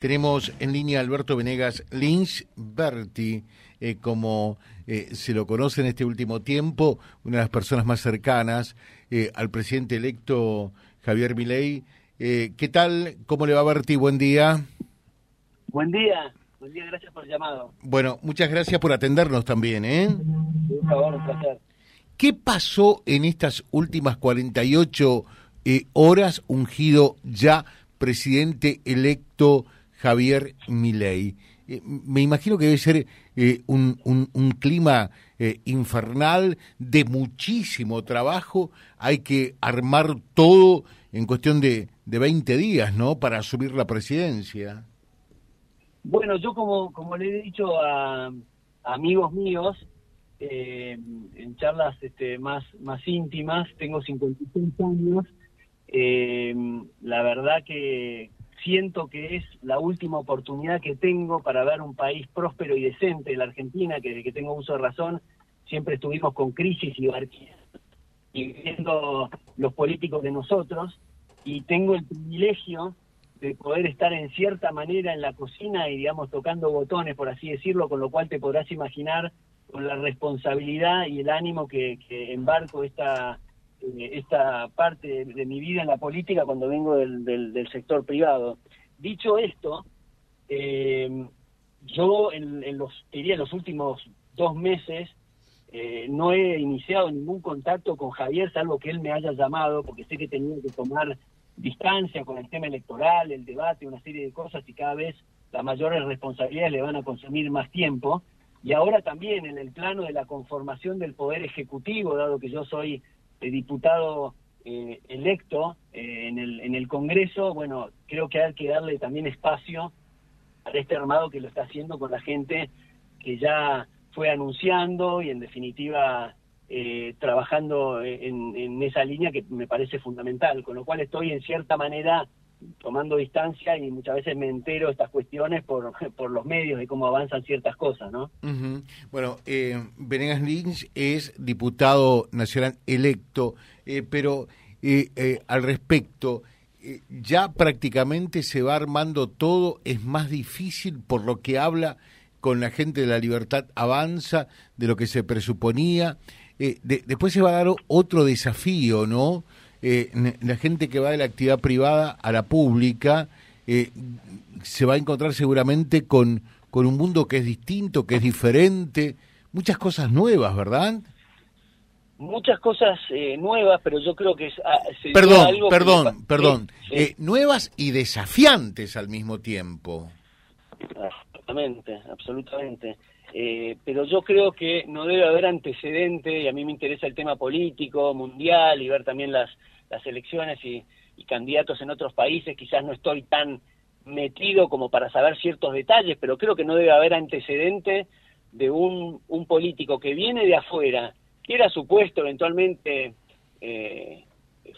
Tenemos en línea a Alberto Venegas Lynch Berti, eh, como eh, se lo conoce en este último tiempo, una de las personas más cercanas eh, al presidente electo Javier Milei. ¿Qué tal? ¿Cómo le va Berti? Buen día. Buen día. Buen día, gracias por el llamado. Bueno, muchas gracias por atendernos también, ¿eh? Por favor, un placer. ¿Qué pasó en estas últimas 48 horas ungido ya presidente electo Javier Milei. Eh, me imagino que debe ser eh, un, un, clima eh, infernal de muchísimo trabajo. Hay que armar todo en cuestión de, de 20 días, ¿no? Para asumir la presidencia. Bueno, yo como, como le he dicho a, amigos míos, en charlas este, más, más íntimas, tengo 56 años, la verdad que siento que es la última oportunidad que tengo para ver un país próspero y decente, la Argentina, que desde que tengo uso de razón. Siempre estuvimos con crisis y y viendo los políticos de nosotros, y tengo el privilegio de poder estar en cierta manera en la cocina y, digamos, tocando botones, por así decirlo, con lo cual te podrás imaginar con la responsabilidad y el ánimo que, embarco esta esta parte de, mi vida en la política cuando vengo del, del, sector privado. Dicho esto, eh, yo en, los, diría, los últimos dos meses eh, no he iniciado ningún contacto con Javier, salvo que él me haya llamado, porque sé que tenía que tomar distancia con el tema electoral, el debate, una serie de cosas y cada vez las mayores responsabilidades le van a consumir más tiempo. Y ahora también en el plano de la conformación del Poder Ejecutivo, dado que yo soy diputado eh, electo eh, en, el, en el Congreso, bueno, creo que hay que darle también espacio a este armado que lo está haciendo con la gente que ya fue anunciando y en definitiva eh, trabajando en, esa línea que me parece fundamental, con lo cual estoy en cierta manera tomando distancia y muchas veces me entero de estas cuestiones por, por los medios de cómo avanzan ciertas cosas, ¿no? Bueno, eh, Venegas Lynch es diputado nacional electo, eh, pero eh, eh, al respecto, ya prácticamente se va armando todo, es más difícil por lo que habla con la gente de la libertad avanza, de lo que se presuponía. después se va a dar otro desafío, ¿no? Eh, la gente que va de la actividad privada a la pública eh, se va a encontrar seguramente con, con un mundo que es distinto, que es diferente, muchas cosas nuevas, ¿verdad? Muchas cosas eh, nuevas, pero yo creo que es... Ah, perdón, perdón, perdón. Eh, nuevas y desafiantes al mismo tiempo. Absolutamente, absolutamente. Eh, pero yo creo que no debe haber antecedente, y a mí me interesa el tema político, mundial, y ver también las, las elecciones y, candidatos en otros países, quizás no estoy tan metido como para saber ciertos detalles, pero creo que no debe haber antecedente de un, un político que viene de afuera, que era supuesto eventualmente eh,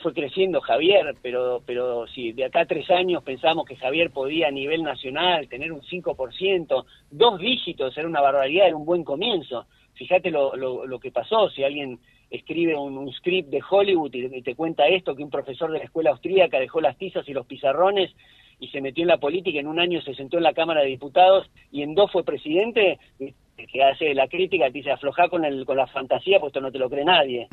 fue creciendo Javier, pero, pero si de acá a tres años pensamos que Javier podía a nivel nacional tener un 5%, dos dígitos, era una barbaridad, era un buen comienzo. Fíjate lo, lo, que pasó, si alguien escribe un, script de Hollywood y, te cuenta esto, que un profesor de la escuela austríaca dejó las tizas y los pizarrones y se metió en la política, en un año se sentó en la Cámara de Diputados y en dos fue presidente, que hace la crítica, te dice afloja con, el, con la fantasía, pues esto no te lo cree nadie.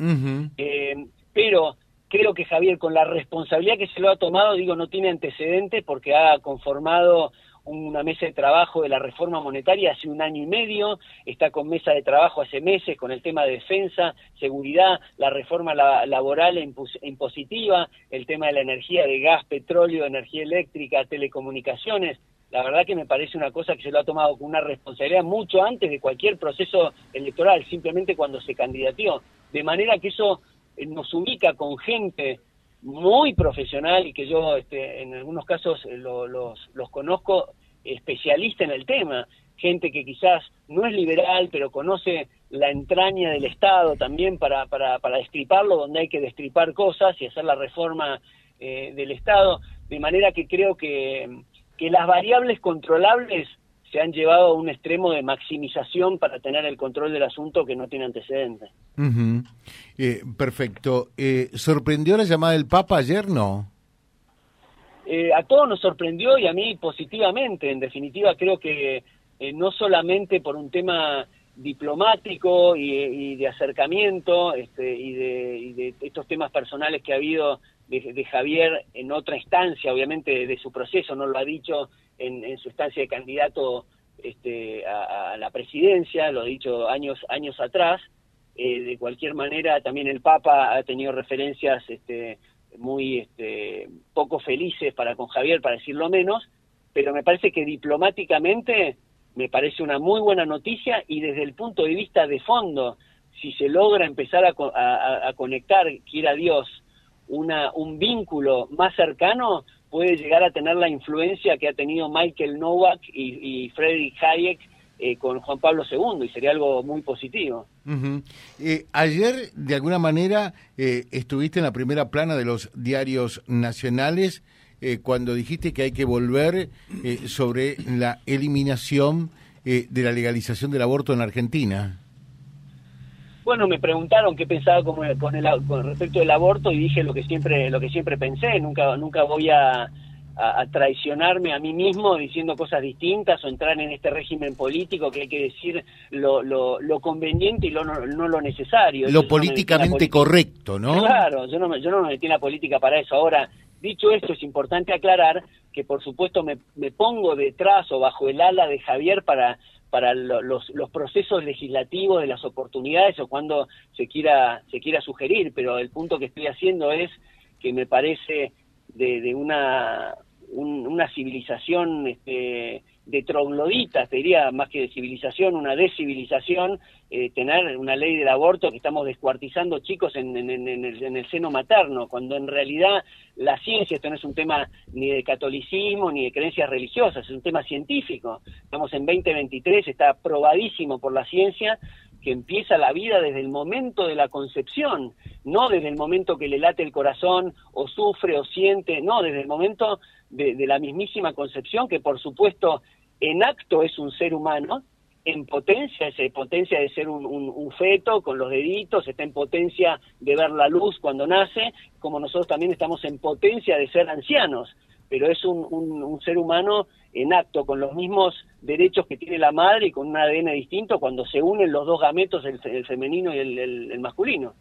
eh, pero creo que Javier, con la responsabilidad que se lo ha tomado, digo, no tiene antecedentes porque ha conformado una mesa de trabajo de la reforma monetaria hace un año y medio, está con mesa de trabajo hace meses con el tema de defensa, seguridad, la reforma laboral e impositiva, el tema de la energía de gas, petróleo, energía eléctrica, telecomunicaciones. La verdad que me parece una cosa que se lo ha tomado con una responsabilidad mucho antes de cualquier proceso electoral, simplemente cuando se candidateó. De manera que eso nos ubica con gente muy profesional y que yo este, en algunos casos eh, los, los conozco especialista en el tema, gente que quizás no es liberal, pero conoce la entraña del Estado también para, para, para destriparlo, donde hay que destripar cosas y hacer la reforma eh, del Estado, de manera que creo que, que las variables controlables se han llevado a un extremo de maximización para tener el control del asunto que no tiene antecedentes. Eh, perfecto. Eh, ¿Sorprendió la llamada del Papa ayer, no? eh, a todos nos sorprendió y a mí positivamente. En definitiva, creo que eh, no solamente por un tema diplomático y, de acercamiento este, y, de, estos temas personales que ha habido de, Javier en otra instancia, obviamente de su proceso, no lo ha dicho en, su instancia de candidato este, a, la presidencia, lo ha dicho años, años atrás. Eh, de cualquier manera, también el Papa ha tenido referencias este, muy este, poco felices para con Javier, para decirlo menos, pero me parece que diplomáticamente me parece una muy buena noticia y desde el punto de vista de fondo, si se logra empezar a, conectar, quiera Dios, una, un vínculo más cercano, puede llegar a tener la influencia que ha tenido Michael Novak y, y Friedrich Hayek eh, con Juan Pablo II y sería algo muy positivo. Eh, ayer, de alguna manera, eh, estuviste en la primera plana de los diarios nacionales cuando dijiste que hay que volver sobre la eliminación de la legalización del aborto en Argentina. Bueno, me preguntaron qué pensaba con, con respecto del aborto y dije lo que siempre lo que siempre pensé. Nunca nunca voy a a, traicionarme a mí mismo diciendo cosas distintas o entrar en este régimen político que hay que decir lo, lo, conveniente y lo, no, lo necesario. Lo políticamente correcto, ¿no? Claro, yo no, me, yo no me metí en la política para eso. Ahora, dicho esto, es importante aclarar que por supuesto me, me pongo detrás o bajo el ala de Javier para para los, los procesos legislativos de las oportunidades o cuando se quiera se quiera sugerir, pero el punto que estoy haciendo es que me parece de, de una una civilización este, de trogloditas, te diría más que de civilización, una descivilización, eh, tener una ley del aborto que estamos descuartizando chicos en, el, en, el, seno materno, cuando en realidad la ciencia, esto no es un tema ni de catolicismo ni de creencias religiosas, es un tema científico. Estamos en 2023, está probadísimo por la ciencia que empieza la vida desde el momento de la concepción, no desde el momento que le late el corazón o sufre o siente, no, desde el momento de, la mismísima concepción, que por supuesto en acto es un ser humano, en potencia, es potencia de ser un, feto con los deditos, está en potencia de ver la luz cuando nace, como nosotros también estamos en potencia de ser ancianos, pero es un, ser humano en acto, con los mismos derechos que tiene la madre y con un ADN distinto cuando se unen los dos gametos, el, femenino y el masculino.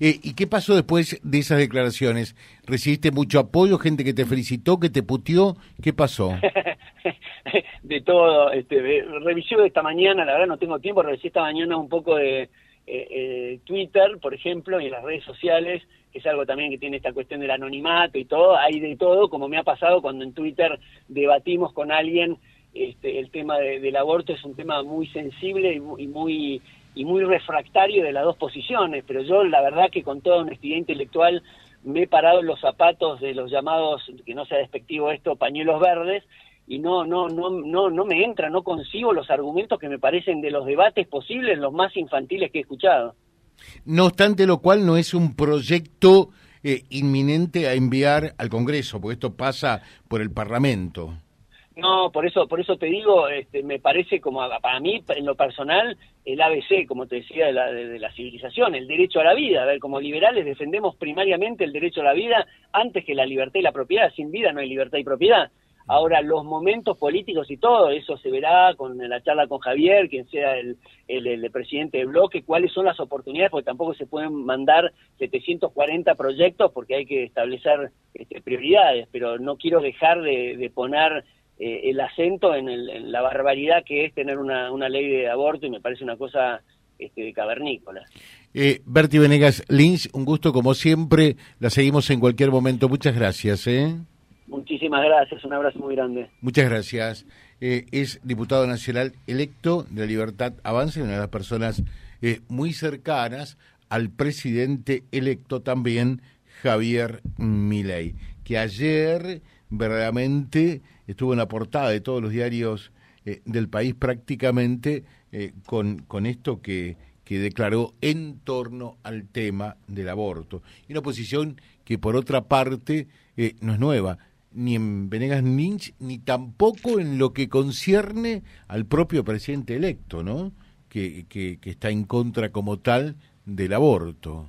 Eh, ¿Y qué pasó después de esas declaraciones? ¿Recibiste mucho apoyo, gente que te felicitó, que te putió? ¿Qué pasó? de todo. Este, revisé esta mañana, la verdad no tengo tiempo, revisé esta mañana un poco de eh, eh, Twitter, por ejemplo, y en las redes sociales, que es algo también que tiene esta cuestión del anonimato y todo. Hay de todo, como me ha pasado cuando en Twitter debatimos con alguien este, el tema del aborto, es un tema muy sensible y muy y muy refractario de las dos posiciones, pero yo la verdad que con toda honestidad intelectual me he parado en los zapatos de los llamados, que no sea despectivo esto, pañuelos verdes, y no, no, no, no, no me entra, no consigo los argumentos que me parecen de los debates posibles, los más infantiles que he escuchado. No obstante lo cual no es un proyecto eh, inminente a enviar al Congreso, porque esto pasa por el Parlamento. No, por eso, por eso te digo, este, me parece como para mí, en lo personal, el ABC, como te decía, de la, de, la civilización, el derecho a la vida. A ver, como liberales defendemos primariamente el derecho a la vida antes que la libertad y la propiedad. Sin vida no hay libertad y propiedad. Ahora, los momentos políticos y todo, eso se verá con la charla con Javier, quien sea el, el, presidente del bloque, cuáles son las oportunidades, porque tampoco se pueden mandar 740 proyectos porque hay que establecer este, prioridades, pero no quiero dejar de, de poner eh, el acento en, la barbaridad que es tener una, una, ley de aborto y me parece una cosa este, cavernícola. Eh, Berti Venegas Lynch, un gusto como siempre, la seguimos en cualquier momento. Muchas gracias. ¿eh? Muchísimas gracias, un abrazo muy grande. Muchas gracias. Eh, es diputado nacional electo de la Libertad Avance, una de las personas muy cercanas al presidente electo también, Javier Milei, que ayer verdaderamente estuvo en la portada de todos los diarios eh, del país prácticamente eh, con, con esto que, que declaró en torno al tema del aborto. Y una posición que por otra parte eh, no es nueva, ni en Venegas Lynch, ni tampoco en lo que concierne al propio presidente electo, ¿no? Que, que, que está en contra como tal del aborto.